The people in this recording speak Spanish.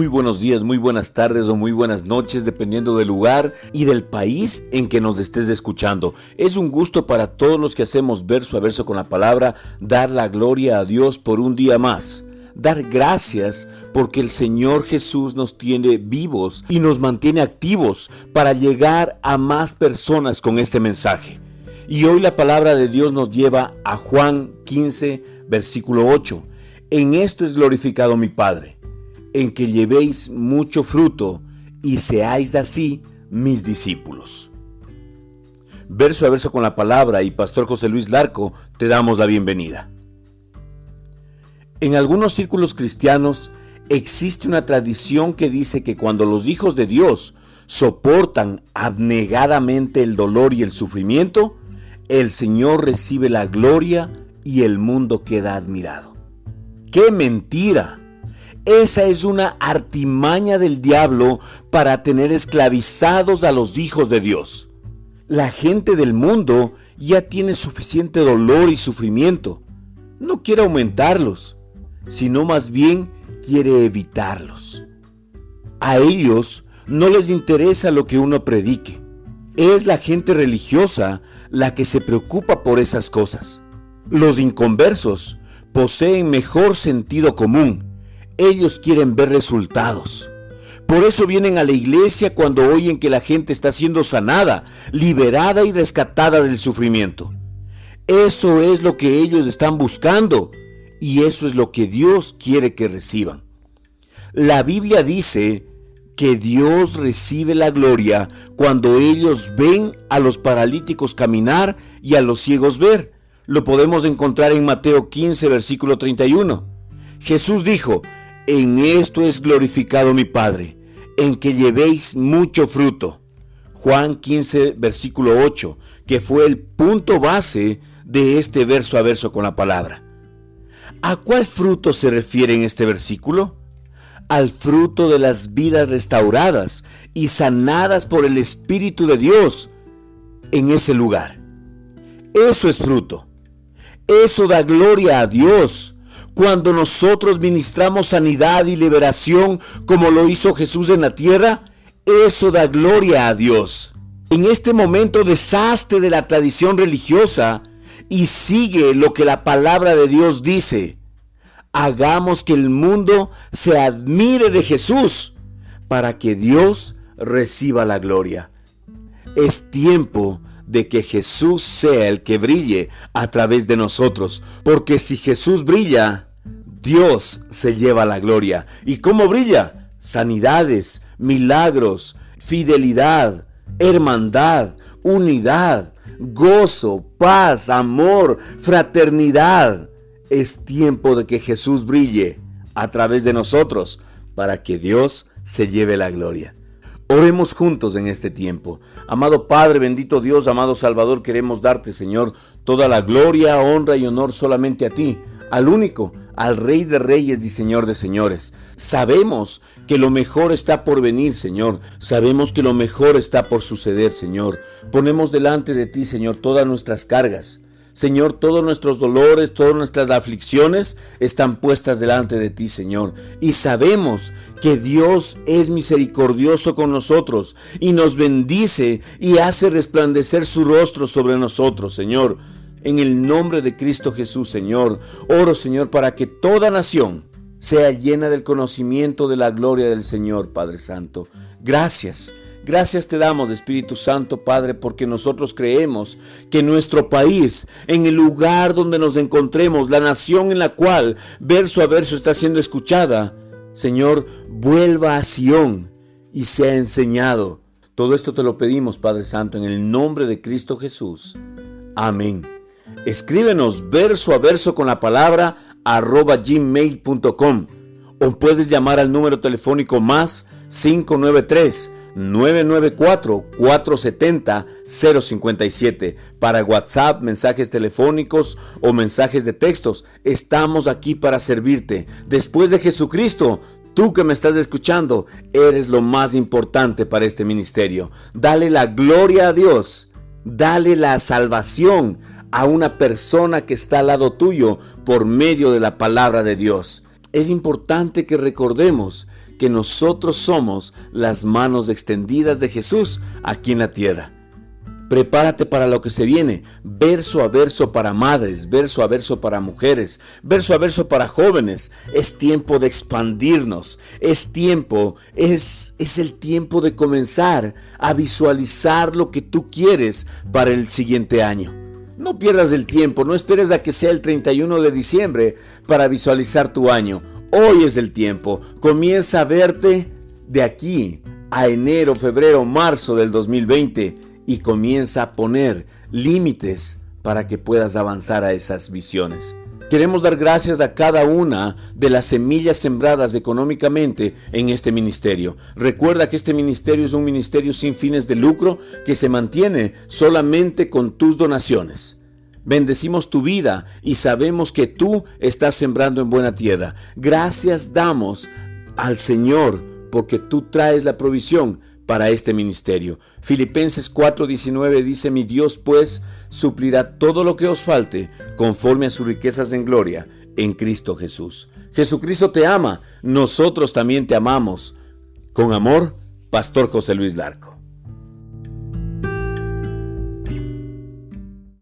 Muy buenos días, muy buenas tardes o muy buenas noches, dependiendo del lugar y del país en que nos estés escuchando. Es un gusto para todos los que hacemos verso a verso con la palabra, dar la gloria a Dios por un día más. Dar gracias porque el Señor Jesús nos tiene vivos y nos mantiene activos para llegar a más personas con este mensaje. Y hoy la palabra de Dios nos lleva a Juan 15, versículo 8. En esto es glorificado mi Padre en que llevéis mucho fruto y seáis así mis discípulos. Verso a verso con la palabra y Pastor José Luis Larco te damos la bienvenida. En algunos círculos cristianos existe una tradición que dice que cuando los hijos de Dios soportan abnegadamente el dolor y el sufrimiento, el Señor recibe la gloria y el mundo queda admirado. ¡Qué mentira! Esa es una artimaña del diablo para tener esclavizados a los hijos de Dios. La gente del mundo ya tiene suficiente dolor y sufrimiento. No quiere aumentarlos, sino más bien quiere evitarlos. A ellos no les interesa lo que uno predique. Es la gente religiosa la que se preocupa por esas cosas. Los inconversos poseen mejor sentido común ellos quieren ver resultados. Por eso vienen a la iglesia cuando oyen que la gente está siendo sanada, liberada y rescatada del sufrimiento. Eso es lo que ellos están buscando y eso es lo que Dios quiere que reciban. La Biblia dice que Dios recibe la gloria cuando ellos ven a los paralíticos caminar y a los ciegos ver. Lo podemos encontrar en Mateo 15, versículo 31. Jesús dijo, en esto es glorificado mi Padre, en que llevéis mucho fruto. Juan 15, versículo 8, que fue el punto base de este verso a verso con la palabra. ¿A cuál fruto se refiere en este versículo? Al fruto de las vidas restauradas y sanadas por el Espíritu de Dios en ese lugar. Eso es fruto. Eso da gloria a Dios cuando nosotros ministramos sanidad y liberación como lo hizo Jesús en la tierra, eso da gloria a Dios. En este momento deshazte de la tradición religiosa y sigue lo que la palabra de Dios dice. Hagamos que el mundo se admire de Jesús para que Dios reciba la gloria. Es tiempo de que Jesús sea el que brille a través de nosotros, porque si Jesús brilla, Dios se lleva la gloria. ¿Y cómo brilla? Sanidades, milagros, fidelidad, hermandad, unidad, gozo, paz, amor, fraternidad. Es tiempo de que Jesús brille a través de nosotros para que Dios se lleve la gloria. Oremos juntos en este tiempo. Amado Padre, bendito Dios, amado Salvador, queremos darte, Señor, toda la gloria, honra y honor solamente a ti al único, al Rey de Reyes y Señor de Señores. Sabemos que lo mejor está por venir, Señor. Sabemos que lo mejor está por suceder, Señor. Ponemos delante de ti, Señor, todas nuestras cargas. Señor, todos nuestros dolores, todas nuestras aflicciones están puestas delante de ti, Señor. Y sabemos que Dios es misericordioso con nosotros y nos bendice y hace resplandecer su rostro sobre nosotros, Señor. En el nombre de Cristo Jesús, Señor, oro, Señor, para que toda nación sea llena del conocimiento de la gloria del Señor, Padre Santo. Gracias. Gracias te damos, Espíritu Santo, Padre, porque nosotros creemos que nuestro país, en el lugar donde nos encontremos, la nación en la cual verso a verso está siendo escuchada, Señor, vuelva a Sión y sea enseñado. Todo esto te lo pedimos, Padre Santo, en el nombre de Cristo Jesús. Amén. Escríbenos verso a verso con la palabra arroba gmail.com o puedes llamar al número telefónico más 593 994 470 057 para WhatsApp, mensajes telefónicos o mensajes de textos. Estamos aquí para servirte. Después de Jesucristo, Tú que me estás escuchando, eres lo más importante para este ministerio. Dale la gloria a Dios. Dale la salvación a una persona que está al lado tuyo por medio de la palabra de Dios. Es importante que recordemos que nosotros somos las manos extendidas de Jesús aquí en la tierra. Prepárate para lo que se viene, verso a verso para madres, verso a verso para mujeres, verso a verso para jóvenes. Es tiempo de expandirnos, es tiempo, es, es el tiempo de comenzar a visualizar lo que tú quieres para el siguiente año. No pierdas el tiempo, no esperes a que sea el 31 de diciembre para visualizar tu año. Hoy es el tiempo. Comienza a verte de aquí a enero, febrero, marzo del 2020 y comienza a poner límites para que puedas avanzar a esas visiones. Queremos dar gracias a cada una de las semillas sembradas económicamente en este ministerio. Recuerda que este ministerio es un ministerio sin fines de lucro que se mantiene solamente con tus donaciones. Bendecimos tu vida y sabemos que tú estás sembrando en buena tierra. Gracias damos al Señor porque tú traes la provisión para este ministerio. Filipenses 4:19 dice, mi Dios pues suplirá todo lo que os falte conforme a sus riquezas en gloria en Cristo Jesús. Jesucristo te ama, nosotros también te amamos. Con amor, Pastor José Luis Larco.